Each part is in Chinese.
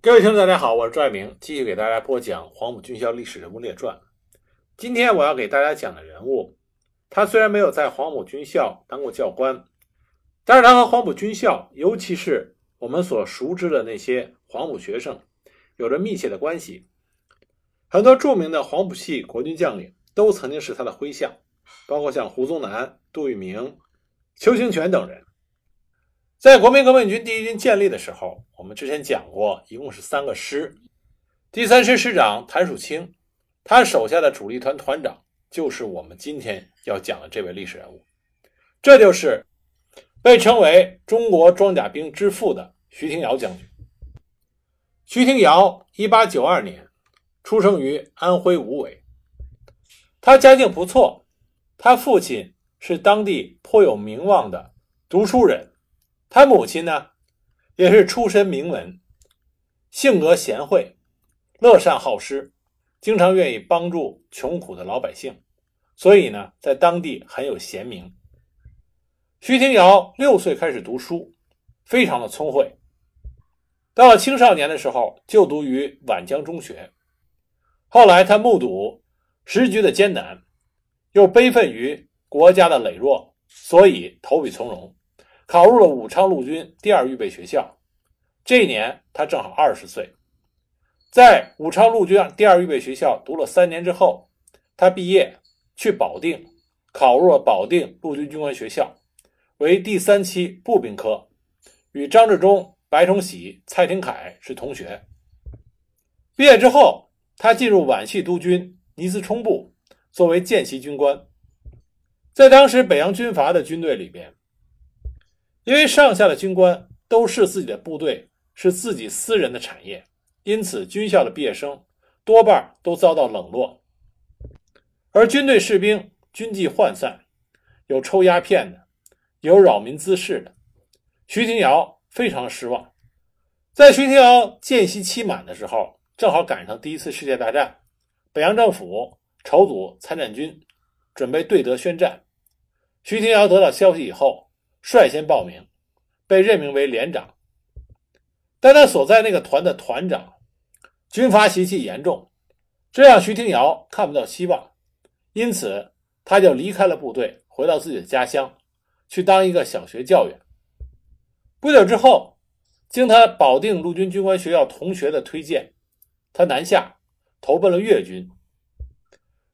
各位听众，大家好，我是朱爱明，继续给大家播讲《黄埔军校历史人物列传》。今天我要给大家讲的人物，他虽然没有在黄埔军校当过教官，但是他和黄埔军校，尤其是我们所熟知的那些黄埔学生，有着密切的关系。很多著名的黄埔系国军将领都曾经是他的麾下，包括像胡宗南、杜聿明、邱清泉等人。在国民革命军第一军建立的时候，我们之前讲过，一共是三个师。第三师师长谭树清，他手下的主力团团长就是我们今天要讲的这位历史人物，这就是被称为中国装甲兵之父的徐廷瑶将军。徐廷瑶，一八九二年出生于安徽无为，他家境不错，他父亲是当地颇有名望的读书人。他母亲呢，也是出身名门，性格贤惠，乐善好施，经常愿意帮助穷苦的老百姓，所以呢，在当地很有贤名。徐廷瑶六岁开始读书，非常的聪慧。到了青少年的时候，就读于皖江中学。后来他目睹时局的艰难，又悲愤于国家的羸弱，所以投笔从戎。考入了武昌陆军第二预备学校，这一年他正好二十岁。在武昌陆军第二预备学校读了三年之后，他毕业去保定，考入了保定陆军军官学校，为第三期步兵科，与张治中、白崇禧、蔡廷锴是同学。毕业之后，他进入皖系督军倪思冲部，作为见习军官。在当时北洋军阀的军队里边。因为上下的军官都视自己的部队是自己私人的产业，因此军校的毕业生多半都遭到冷落。而军队士兵军纪涣散，有抽鸦片的，有扰民滋事的。徐廷瑶非常失望。在徐廷瑶见习期满的时候，正好赶上第一次世界大战，北洋政府筹组参战军，准备对德宣战。徐廷瑶得到消息以后。率先报名，被任命为连长。但他所在那个团的团长，军阀习气严重，这让徐廷瑶看不到希望，因此他就离开了部队，回到自己的家乡，去当一个小学教员。不久之后，经他保定陆军军官学校同学的推荐，他南下投奔了粤军，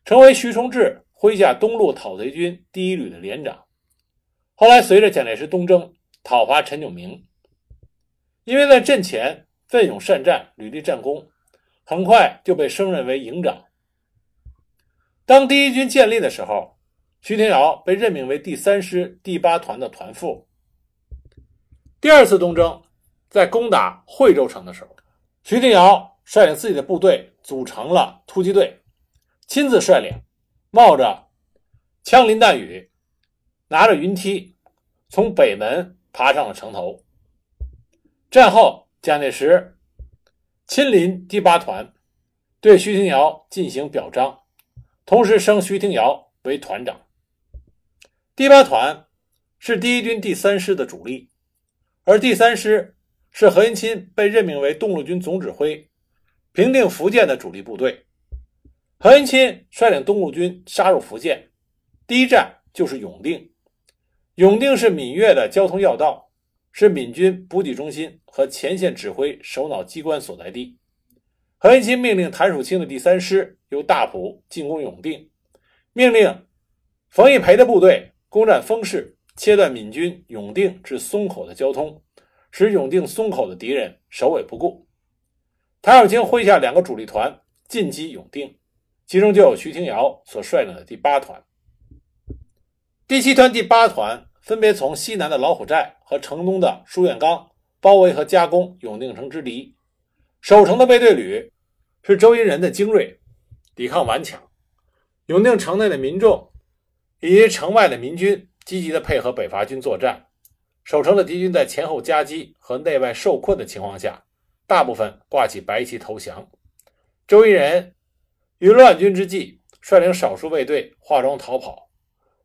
成为徐崇智麾下东路讨贼军第一旅的连长。后来，随着蒋介石东征讨伐陈炯明，因为在阵前奋勇善战，屡立战功，很快就被升任为营长。当第一军建立的时候，徐廷瑶被任命为第三师第八团的团副。第二次东征，在攻打惠州城的时候，徐廷瑶率领自己的部队组成了突击队，亲自率领，冒着枪林弹雨。拿着云梯，从北门爬上了城头。战后，蒋介石亲临第八团，对徐廷瑶进行表彰，同时升徐廷瑶为团长。第八团是第一军第三师的主力，而第三师是何应钦被任命为东路军总指挥，平定福建的主力部队。何应钦率领东路军杀入福建，第一站就是永定。永定是闽粤的交通要道，是闽军补给中心和前线指挥首脑机关所在地。何应钦命令谭树清的第三师由大埔进攻永定，命令冯玉培的部队攻占丰市，切断闽军永定至松口的交通，使永定松口的敌人首尾不顾。谭树清麾下两个主力团进击永定，其中就有徐廷瑶所率领的第八团。第七团、第八团分别从西南的老虎寨和城东的书院岗包围和加攻永定城之敌。守城的卫队旅是周荫人的精锐，抵抗顽强。永定城内的民众以及城外的民军积极的配合北伐军作战。守城的敌军在前后夹击和内外受困的情况下，大部分挂起白旗投降。周荫人于乱军之际，率领少数卫队化妆逃跑。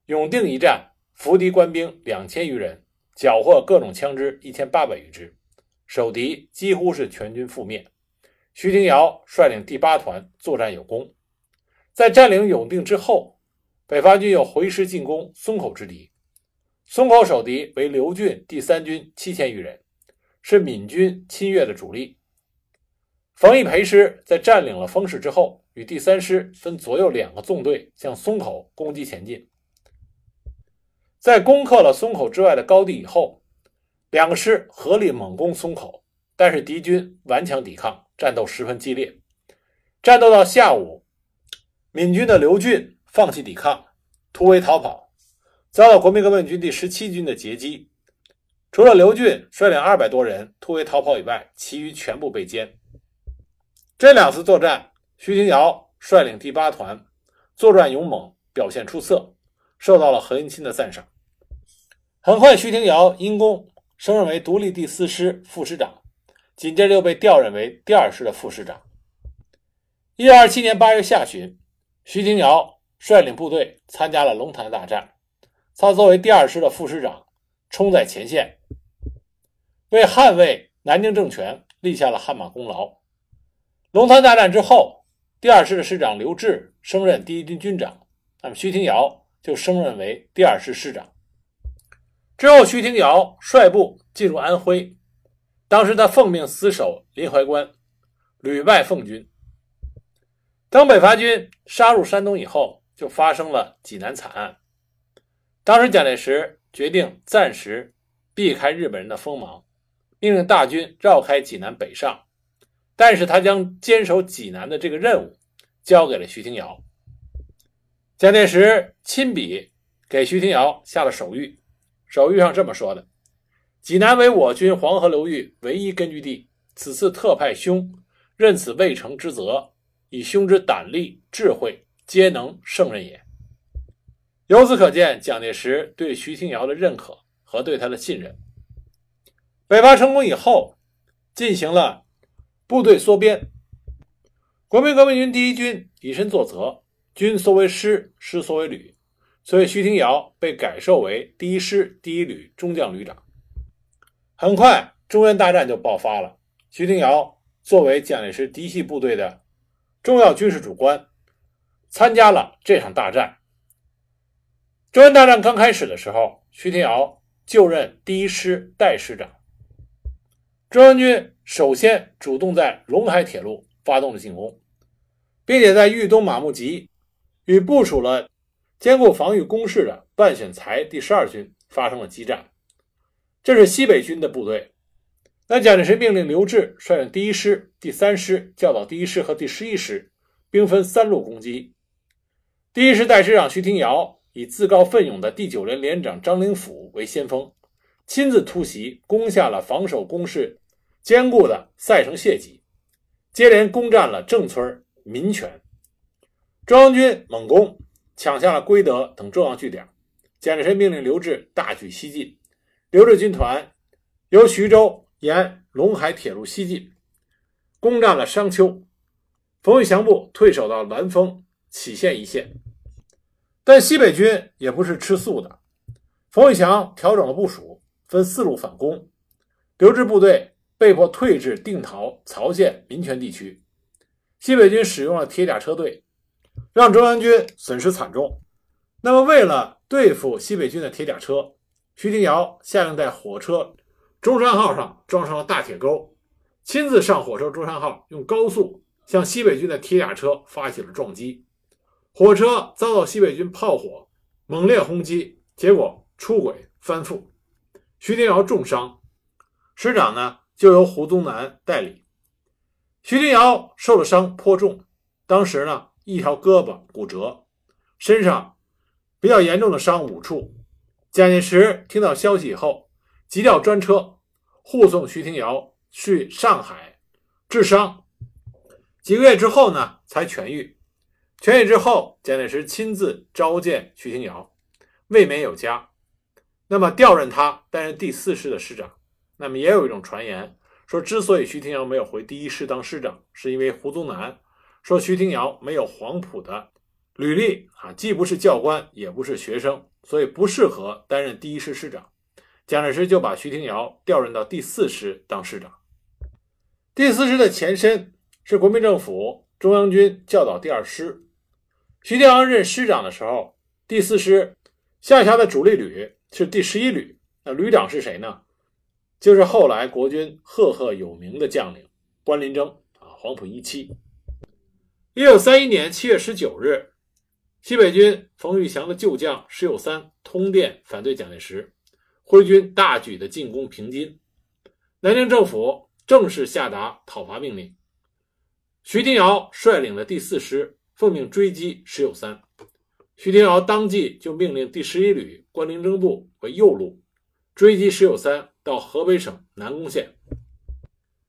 永定一战，伏敌官兵两千余人，缴获各种枪支一千八百余支，守敌几乎是全军覆灭。徐廷瑶率领第八团作战有功，在占领永定之后，北伐军又回师进攻松口之敌。松口守敌为刘俊第三军七千余人，是闽军侵越的主力。冯玉培师在占领了丰市之后，与第三师分左右两个纵队向松口攻击前进。在攻克了松口之外的高地以后，两个师合力猛攻松口，但是敌军顽强抵抗，战斗十分激烈。战斗到下午，闽军的刘俊放弃抵抗，突围逃跑，遭到国民革命军第十七军的截击。除了刘俊率领二百多人突围逃跑以外，其余全部被歼。这两次作战，徐廷瑶率领第八团作战勇猛，表现出色，受到了何应钦的赞赏。很快，徐廷瑶因功升任为独立第四师副师长，紧接着又被调任为第二师的副师长。一九二七年八月下旬，徐廷瑶率领部队参加了龙潭大战，他作为第二师的副师长，冲在前线，为捍卫南京政权立下了汗马功劳。龙潭大战之后，第二师的师长刘峙升任第一军军长，那么徐廷瑶就升任为第二师师长。之后，徐廷瑶率部进入安徽，当时他奉命死守临淮关，屡败奉军。当北伐军杀入山东以后，就发生了济南惨案。当时蒋介石决定暂时避开日本人的锋芒，命令大军绕开济南北上。但是他将坚守济南的这个任务交给了徐廷瑶。蒋介石亲笔给徐廷瑶下了手谕，手谕上这么说的：“济南为我军黄河流域唯一根据地，此次特派兄任此未成之责，以兄之胆力、智慧，皆能胜任也。”由此可见，蒋介石对徐廷瑶的认可和对他的信任。北伐成功以后，进行了。部队缩编，国民革命军第一军以身作则，军缩为师，师缩为旅，所以徐廷瑶被改授为第一师第一旅中将旅长。很快，中原大战就爆发了。徐廷瑶作为蒋介石嫡系部队的重要军事主官，参加了这场大战。中原大战刚开始的时候，徐廷瑶就任第一师代师长。中央军首先主动在陇海铁路发动了进攻，并且在豫东马木集与部署了坚固防御工事的万选才第十二军发生了激战。这是西北军的部队。那蒋介石命令刘峙率领第一师、第三师教导第一师和第十一师，兵分三路攻击。第一师代师长徐廷瑶以自告奋勇的第九连连长张灵甫为先锋，亲自突袭，攻下了防守工事。坚固的赛城谢集，接连攻占了郑村、民权。中央军猛攻，抢下了归德等重要据点。蒋介石命令刘峙大举西进。刘志军团由徐州沿陇海铁路西进，攻占了商丘。冯玉祥部退守到滦丰、杞县一线。但西北军也不是吃素的，冯玉祥调整了部署，分四路反攻。刘志部队。被迫退至定陶、曹县、民权地区。西北军使用了铁甲车队，让中央军损失惨重。那么，为了对付西北军的铁甲车，徐廷瑶下令在火车中山号上装上了大铁钩，亲自上火车中山号，用高速向西北军的铁甲车发起了撞击。火车遭到西北军炮火猛烈轰击，结果出轨翻覆，徐廷瑶重伤。师长呢？就由胡宗南代理。徐廷瑶受了伤颇重，当时呢一条胳膊骨折，身上比较严重的伤五处。蒋介石听到消息以后，急调专车护送徐廷瑶去上海治伤。几个月之后呢，才痊愈。痊愈之后，蒋介石亲自召见徐廷瑶，未免有加，那么调任他担任第四师的师长。那么也有一种传言说，之所以徐廷瑶没有回第一师当师长，是因为胡宗南说徐廷瑶没有黄埔的履历啊，既不是教官，也不是学生，所以不适合担任第一师师长。蒋介石就把徐廷瑶调任到第四师当师长。第四师的前身是国民政府中央军教导第二师。徐天阳任师长的时候，第四师下辖的主力旅是第十一旅。那旅长是谁呢？就是后来国军赫赫有名的将领关麟征啊，黄埔一期。一九三一年七月十九日，西北军冯玉祥的旧将石友三通电反对蒋介石，挥军大举的进攻平津，南京政府正式下达讨伐命令。徐廷瑶率领的第四师奉命追击石友三，徐廷瑶当即就命令第十一旅关麟征部为右路追击石友三到河北省南宫县。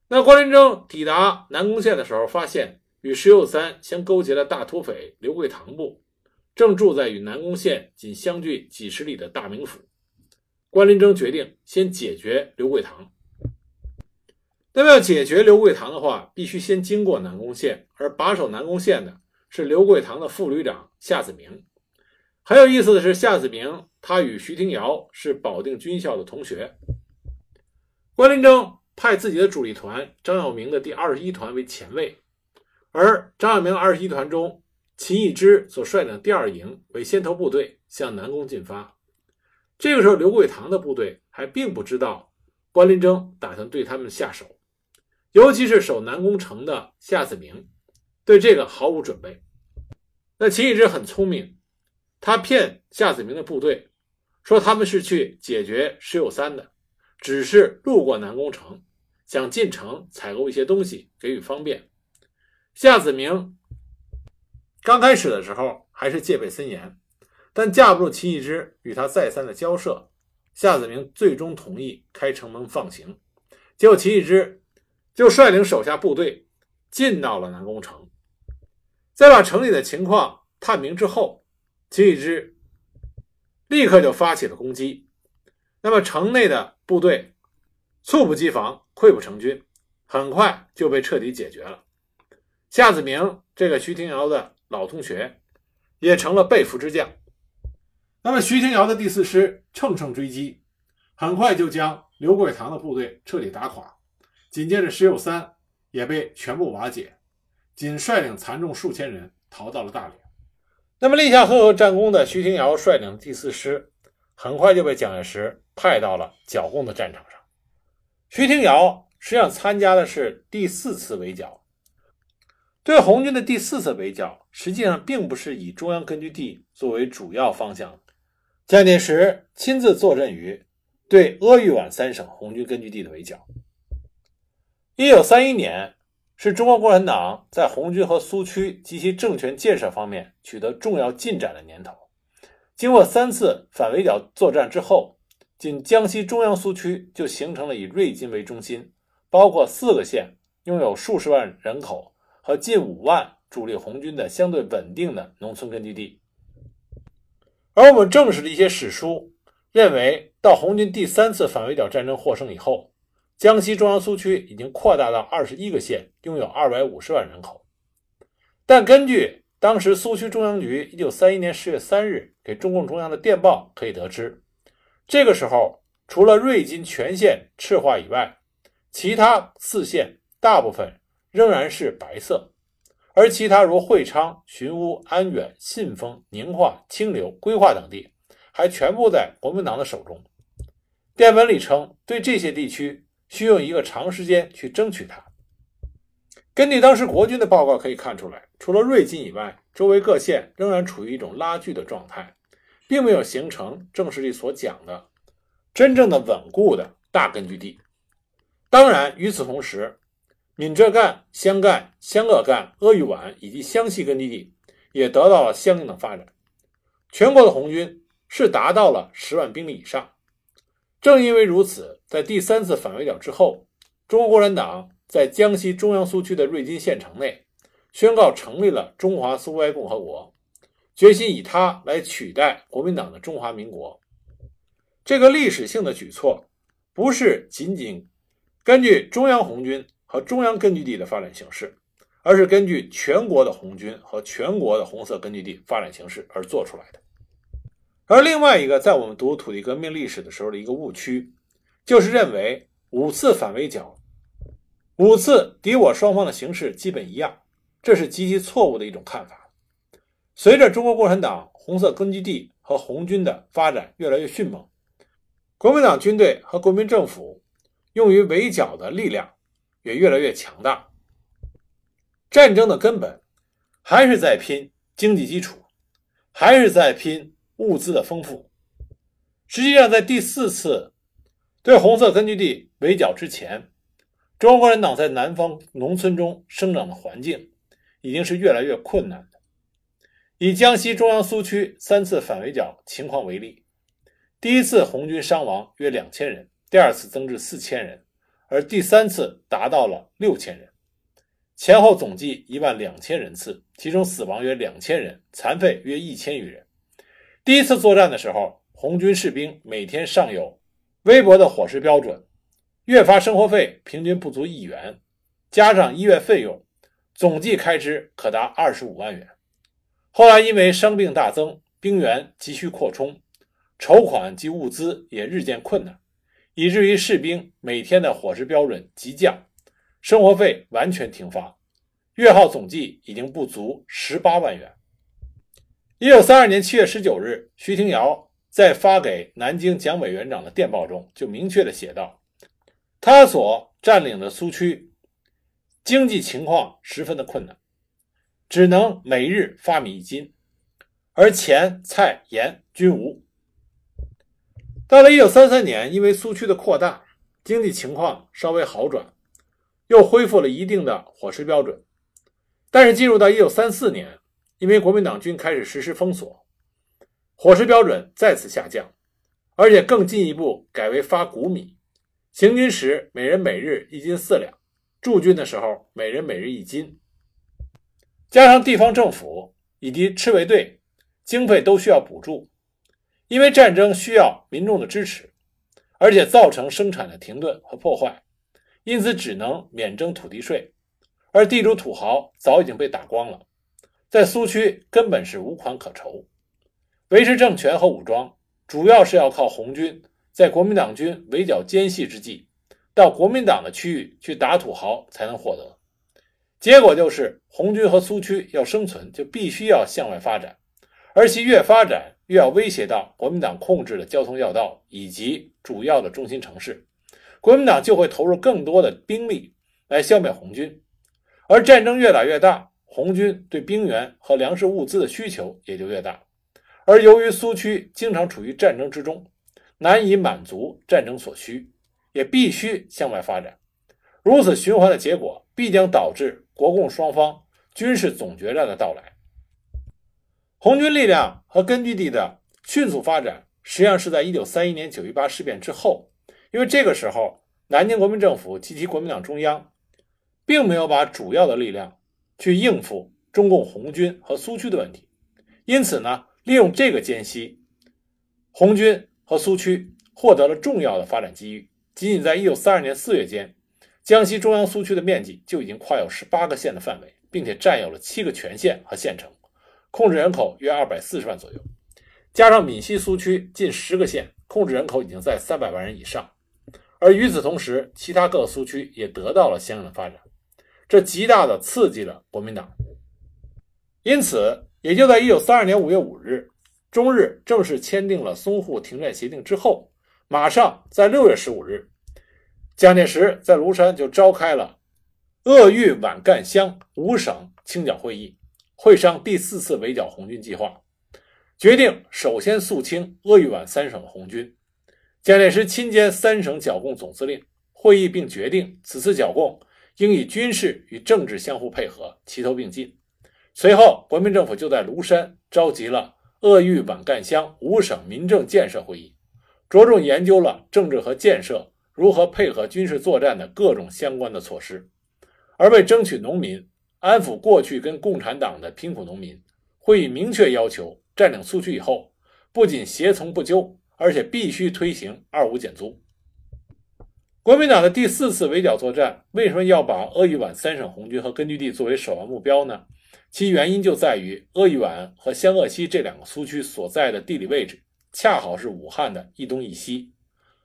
那关麟征抵达南宫县的时候，发现。与石友三相勾结的大土匪刘桂堂部，正住在与南宫县仅相距几十里的大名府。关林征决定先解决刘桂堂。那么要解决刘桂堂的话，必须先经过南宫县，而把守南宫县的是刘桂堂的副旅长夏子明。很有意思的是，夏子明他与徐廷瑶是保定军校的同学。关林征派自己的主力团张耀明的第二十一团为前卫。而张耀明二十一团中，秦义之所率领第二营为先头部队向南宫进发。这个时候，刘桂堂的部队还并不知道关林征打算对他们下手，尤其是守南宫城的夏子明，对这个毫无准备。那秦义之很聪明，他骗夏子明的部队说他们是去解决石友三的，只是路过南宫城，想进城采购一些东西，给予方便。夏子明刚开始的时候还是戒备森严，但架不住秦义之与他再三的交涉，夏子明最终同意开城门放行。结果秦义之就率领手下部队进到了南宫城，在把城里的情况探明之后，秦义之立刻就发起了攻击。那么城内的部队猝不及防，溃不成军，很快就被彻底解决了。夏子明这个徐廷瑶的老同学，也成了被俘之将。那么徐廷瑶的第四师乘胜追击，很快就将刘桂堂的部队彻底打垮。紧接着石友三也被全部瓦解，仅率领残众数千人逃到了大连。那么立下赫赫战功的徐廷瑶率领第四师，很快就被蒋介石派到了剿共的战场上。徐廷瑶实际上参加的是第四次围剿。对红军的第四次围剿，实际上并不是以中央根据地作为主要方向。蒋介石亲自坐镇于对鄂豫皖三省红军根据地的围剿。一九三一年是中国共产党在红军和苏区及其政权建设方面取得重要进展的年头。经过三次反围剿作战之后，仅江西中央苏区就形成了以瑞金为中心，包括四个县，拥有数十万人口。和近五万主力红军的相对稳定的农村根据地，而我们正史的一些史书认为，到红军第三次反围剿战争获胜以后，江西中央苏区已经扩大到二十一个县，拥有二百五十万人口。但根据当时苏区中央局一九三一年十月三日给中共中央的电报可以得知，这个时候除了瑞金全县赤化以外，其他四县大部分。仍然是白色，而其他如会昌、寻乌、安远、信丰、宁化、清流、归化等地，还全部在国民党的手中。电文里称，对这些地区需用一个长时间去争取它。根据当时国军的报告可以看出来，除了瑞金以外，周围各县仍然处于一种拉锯的状态，并没有形成正史里所讲的真正的稳固的大根据地。当然，与此同时，闽浙赣、湘赣、湘鄂赣、鄂豫皖以及湘西根据地也得到了相应的发展。全国的红军是达到了十万兵力以上。正因为如此，在第三次反围剿之后，中国共产党在江西中央苏区的瑞金县城内宣告成立了中华苏维埃共和国，决心以它来取代国民党的中华民国。这个历史性的举措，不是仅仅根据中央红军。和中央根据地的发展形势，而是根据全国的红军和全国的红色根据地发展形势而做出来的。而另外一个在我们读土地革命历史的时候的一个误区，就是认为五次反围剿，五次敌我双方的形势基本一样，这是极其错误的一种看法。随着中国共产党红色根据地和红军的发展越来越迅猛，国民党军队和国民政府用于围剿的力量也越来越强大。战争的根本还是在拼经济基础，还是在拼物资的丰富。实际上，在第四次对红色根据地围剿之前，中国共产党在南方农村中生长的环境已经是越来越困难的。以江西中央苏区三次反围剿情况为例，第一次红军伤亡约两千人，第二次增至四千人，而第三次达到了六千人，前后总计一万两千人次，其中死亡约两千人，残废约一千余人。第一次作战的时候，红军士兵每天尚有微薄的伙食标准。月发生活费平均不足一元，加上医院费用，总计开支可达二十五万元。后来因为伤病大增，兵员急需扩充，筹款及物资也日渐困难，以至于士兵每天的伙食标准急降，生活费完全停发，月耗总计已经不足十八万元。一九三二年七月十九日，徐廷瑶在发给南京蒋委员长的电报中就明确的写道。他所占领的苏区经济情况十分的困难，只能每日发米一斤，而钱、菜、盐均无。到了一九三三年，因为苏区的扩大，经济情况稍微好转，又恢复了一定的伙食标准。但是进入到一九三四年，因为国民党军开始实施封锁，伙食标准再次下降，而且更进一步改为发谷米。行军时每人每日一斤四两，驻军的时候每人每日一斤。加上地方政府以及赤卫队经费都需要补助，因为战争需要民众的支持，而且造成生产的停顿和破坏，因此只能免征土地税。而地主土豪早已经被打光了，在苏区根本是无款可筹，维持政权和武装主要是要靠红军。在国民党军围剿奸细之际，到国民党的区域去打土豪才能获得。结果就是红军和苏区要生存，就必须要向外发展，而其越发展，越要威胁到国民党控制的交通要道以及主要的中心城市，国民党就会投入更多的兵力来消灭红军。而战争越打越大，红军对兵员和粮食物资的需求也就越大。而由于苏区经常处于战争之中。难以满足战争所需，也必须向外发展。如此循环的结果，必将导致国共双方军事总决战的到来。红军力量和根据地的迅速发展，实际上是在1931年九一八事变之后，因为这个时候南京国民政府及其国民党中央，并没有把主要的力量去应付中共红军和苏区的问题，因此呢，利用这个间隙，红军。和苏区获得了重要的发展机遇。仅仅在1932年4月间，江西中央苏区的面积就已经跨有18个县的范围，并且占有了7个全县和县城，控制人口约240万左右。加上闽西苏区近10个县，控制人口已经在300万人以上。而与此同时，其他各个苏区也得到了相应的发展，这极大地刺激了国民党。因此，也就在1932年5月5日。中日正式签订了淞沪停战协定之后，马上在六月十五日，蒋介石在庐山就召开了鄂豫皖赣湘五省清剿会议，会商第四次围剿红军计划，决定首先肃清鄂豫皖三省的红军。蒋介石亲兼三省剿共总司令，会议并决定此次剿共应以军事与政治相互配合，齐头并进。随后，国民政府就在庐山召集了。鄂豫皖赣湘五省民政建设会议，着重研究了政治和建设如何配合军事作战的各种相关的措施。而为争取农民，安抚过去跟共产党的贫苦农民，会议明确要求占领苏区以后，不仅协从不纠，而且必须推行二五减租。国民党的第四次围剿作战为什么要把鄂豫皖三省红军和根据地作为首要目标呢？其原因就在于鄂豫皖和湘鄂西这两个苏区所在的地理位置，恰好是武汉的一东一西。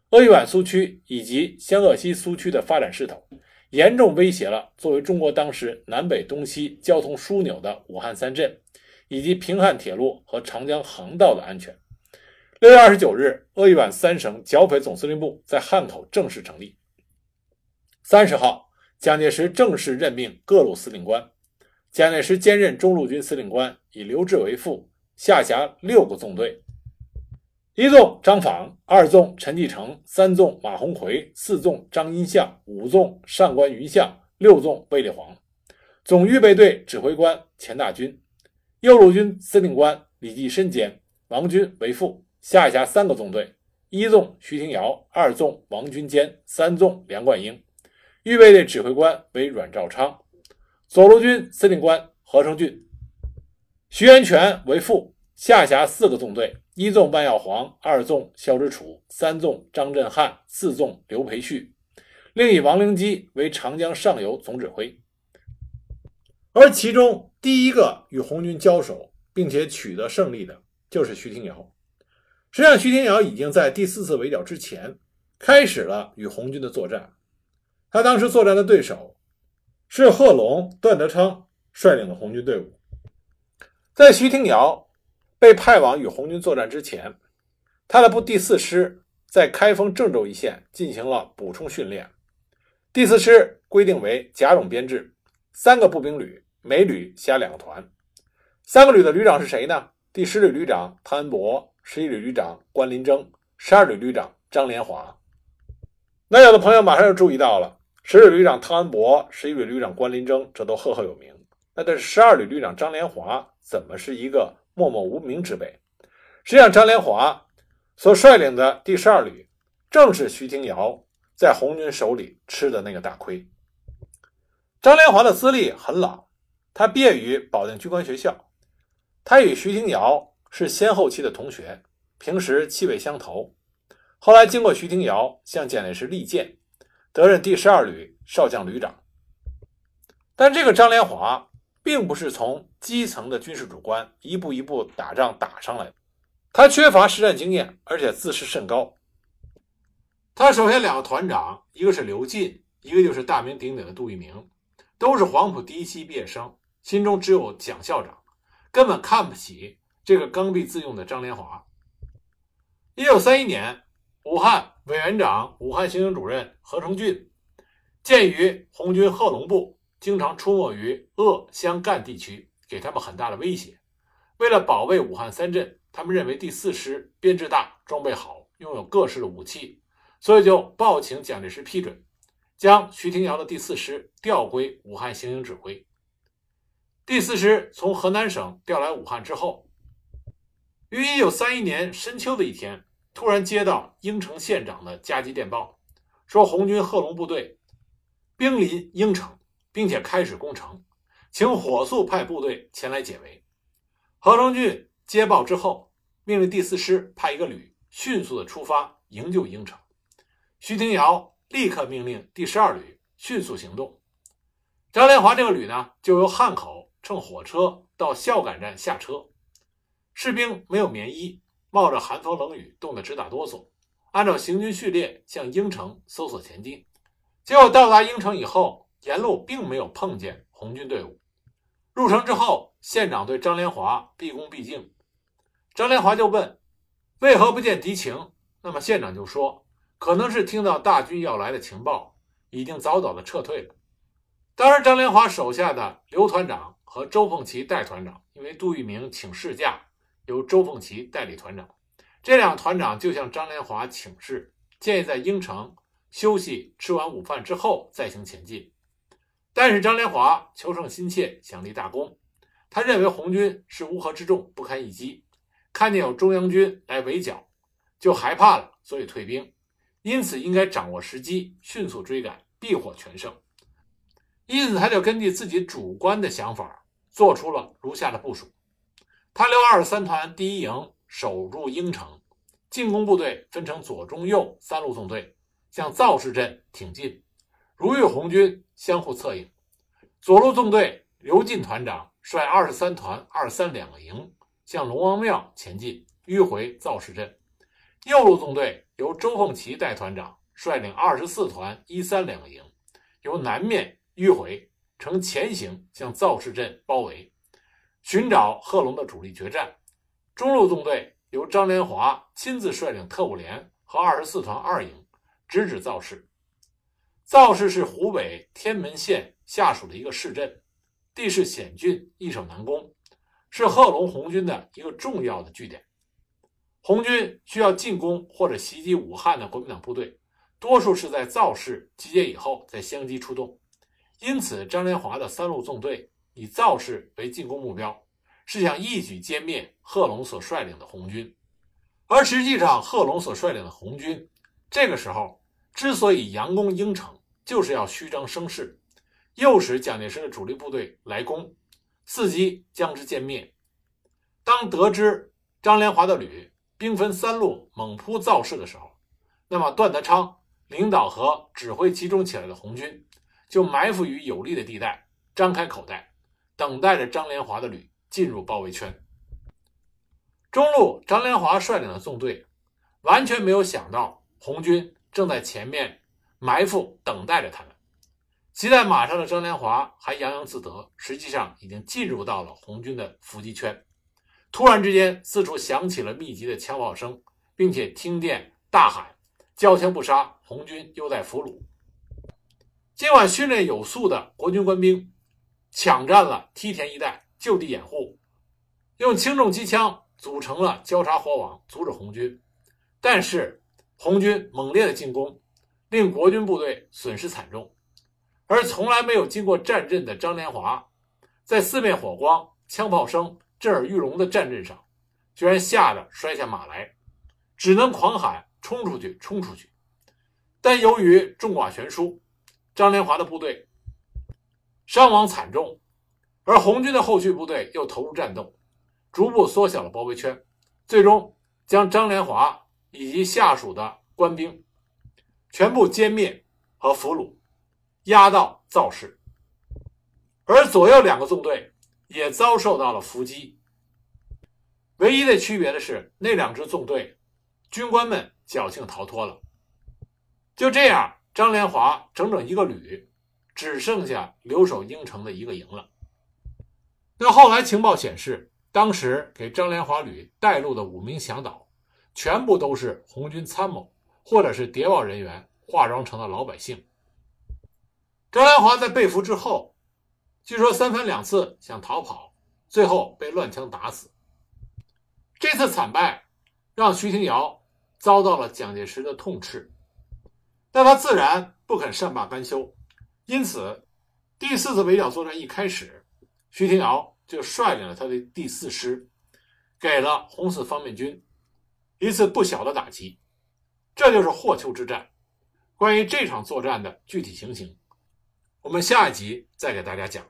鄂豫皖苏区以及湘鄂西苏区的发展势头，严重威胁了作为中国当时南北东西交通枢纽的武汉三镇，以及平汉铁路和长江航道的安全。六月二十九日，鄂豫皖三省剿匪总司令部在汉口正式成立。三十号，蒋介石正式任命各路司令官。蒋介石兼任中路军司令官，以刘峙为副，下辖六个纵队：一纵张坊，二纵陈继承，三纵马鸿逵，四纵张荫相，五纵上官云相，六纵卫立煌。总预备队指挥官钱大钧，右路军司令官李济深兼，王军为副，下辖三个纵队：一纵徐廷瑶，二纵王军坚，三纵梁冠英。预备队指挥官为阮兆昌，左路军司令官何成俊、徐源泉为副，下辖四个纵队：一纵万耀煌，二纵肖之楚，三纵张振汉，四纵刘培旭。另以王灵基为长江上游总指挥。而其中第一个与红军交手并且取得胜利的，就是徐廷瑶。实际上，徐廷瑶已经在第四次围剿之前开始了与红军的作战。他当时作战的对手是贺龙、段德昌率领的红军队伍。在徐廷瑶被派往与红军作战之前，他的部第四师在开封郑州一线进行了补充训练。第四师规定为甲种编制，三个步兵旅，每旅辖两个团。三个旅的旅长是谁呢？第十旅旅长汤恩伯，十一旅旅长关林征，十二旅旅长张连华。那有的朋友马上就注意到了。十旅旅长汤恩伯，十一旅旅长关林征，这都赫赫有名。那这十二旅旅长张连华怎么是一个默默无名之辈？实际上，张连华所率领的第十二旅，正是徐廷瑶在红军手里吃的那个大亏。张连华的资历很老，他毕业于保定军官学校，他与徐廷瑶是先后期的同学，平时气味相投。后来经过徐廷瑶向蒋介石力荐。得任第十二旅少将旅长，但这个张连华并不是从基层的军事主官一步一步打仗打上来的，他缺乏实战经验，而且自视甚高。他手下两个团长，一个是刘进，一个就是大名鼎鼎的杜聿明，都是黄埔第一期毕业生，心中只有蒋校长，根本看不起这个刚愎自用的张连华。一九三一年，武汉。委员长、武汉行营主任何成俊，鉴于红军贺龙部经常出没于鄂湘赣地区，给他们很大的威胁。为了保卫武汉三镇，他们认为第四师编制大、装备好、拥有各式的武器，所以就报请蒋介石批准，将徐廷瑶的第四师调归武汉行营指挥。第四师从河南省调来武汉之后，于一九三一年深秋的一天。突然接到应城县长的加急电报，说红军贺龙部队兵临应城，并且开始攻城，请火速派部队前来解围。何成俊接报之后，命令第四师派一个旅迅速的出发营救应城。徐廷瑶立刻命令第十二旅迅速行动。张连华这个旅呢，就由汉口乘火车到孝感站下车，士兵没有棉衣。冒着寒风冷雨，冻得直打哆嗦。按照行军序列向应城搜索前进，结果到达应城以后，沿路并没有碰见红军队伍。入城之后，县长对张连华毕恭毕敬。张连华就问：“为何不见敌情？”那么县长就说：“可能是听到大军要来的情报，已经早早的撤退了。”当然，张连华手下的刘团长和周凤岐代团长，因为杜聿明请事假。由周凤岐代理团长，这两团长就向张连华请示，建议在应城休息，吃完午饭之后再行前进。但是张连华求胜心切，想立大功，他认为红军是乌合之众，不堪一击，看见有中央军来围剿，就害怕了，所以退兵。因此应该掌握时机，迅速追赶，必获全胜。因此，他就根据自己主观的想法，做出了如下的部署。他留二十三团第一营守住应城，进攻部队分成左、中、右三路纵队，向造市镇挺进，如遇红军相互策应。左路纵队刘进团长率二十三团二三两个营向龙王庙前进，迂回造市镇；右路纵队由周凤岐代团长率领二十四团一三两个营，由南面迂回，呈前行向造市镇包围，寻找贺龙的主力决战。中路纵队由张连华亲自率领特务连和二十四团二营直指造市。造市是湖北天门县下属的一个市镇，地势险峻，易守难攻，是贺龙红军的一个重要的据点。红军需要进攻或者袭击武汉的国民党部队，多数是在造势集结以后再相继出动，因此张连华的三路纵队以造势为进攻目标。是想一举歼灭贺龙所率领的红军，而实际上，贺龙所率领的红军这个时候之所以佯攻应城，就是要虚张声势，诱使蒋介石的主力部队来攻，伺机将之歼灭。当得知张连华的旅兵分三路猛扑造势的时候，那么段德昌领导和指挥集中起来的红军就埋伏于有利的地带，张开口袋，等待着张连华的旅。进入包围圈，中路张连华率领的纵队完全没有想到红军正在前面埋伏等待着他们。骑在马上的张连华还洋洋自得，实际上已经进入到了红军的伏击圈。突然之间，四处响起了密集的枪炮声，并且听见大喊：“交枪不杀，红军又在俘虏。”今晚训练有素的国军官兵抢占了梯田一带。就地掩护，用轻重机枪组成了交叉火网，阻止红军。但是红军猛烈的进攻，令国军部队损失惨重。而从来没有经过战阵的张连华，在四面火光、枪炮声震耳欲聋的战阵上，居然吓得摔下马来，只能狂喊：“冲出去，冲出去！”但由于众寡悬殊，张连华的部队伤亡惨重。而红军的后续部队又投入战斗，逐步缩小了包围圈，最终将张连华以及下属的官兵全部歼灭和俘虏，押到造势。而左右两个纵队也遭受到了伏击。唯一的区别的是，那两支纵队军官们侥幸逃脱了。就这样，张连华整整一个旅，只剩下留守应城的一个营了。那后来情报显示，当时给张连华旅带路的五名向导，全部都是红军参谋或者是谍报人员化妆成的老百姓。张连华在被俘之后，据说三番两次想逃跑，最后被乱枪打死。这次惨败让徐廷瑶遭到了蒋介石的痛斥，但他自然不肯善罢甘休，因此第四次围剿作战一开始。徐廷瑶就率领了他的第四师，给了红四方面军一次不小的打击。这就是霍邱之战。关于这场作战的具体情形，我们下一集再给大家讲。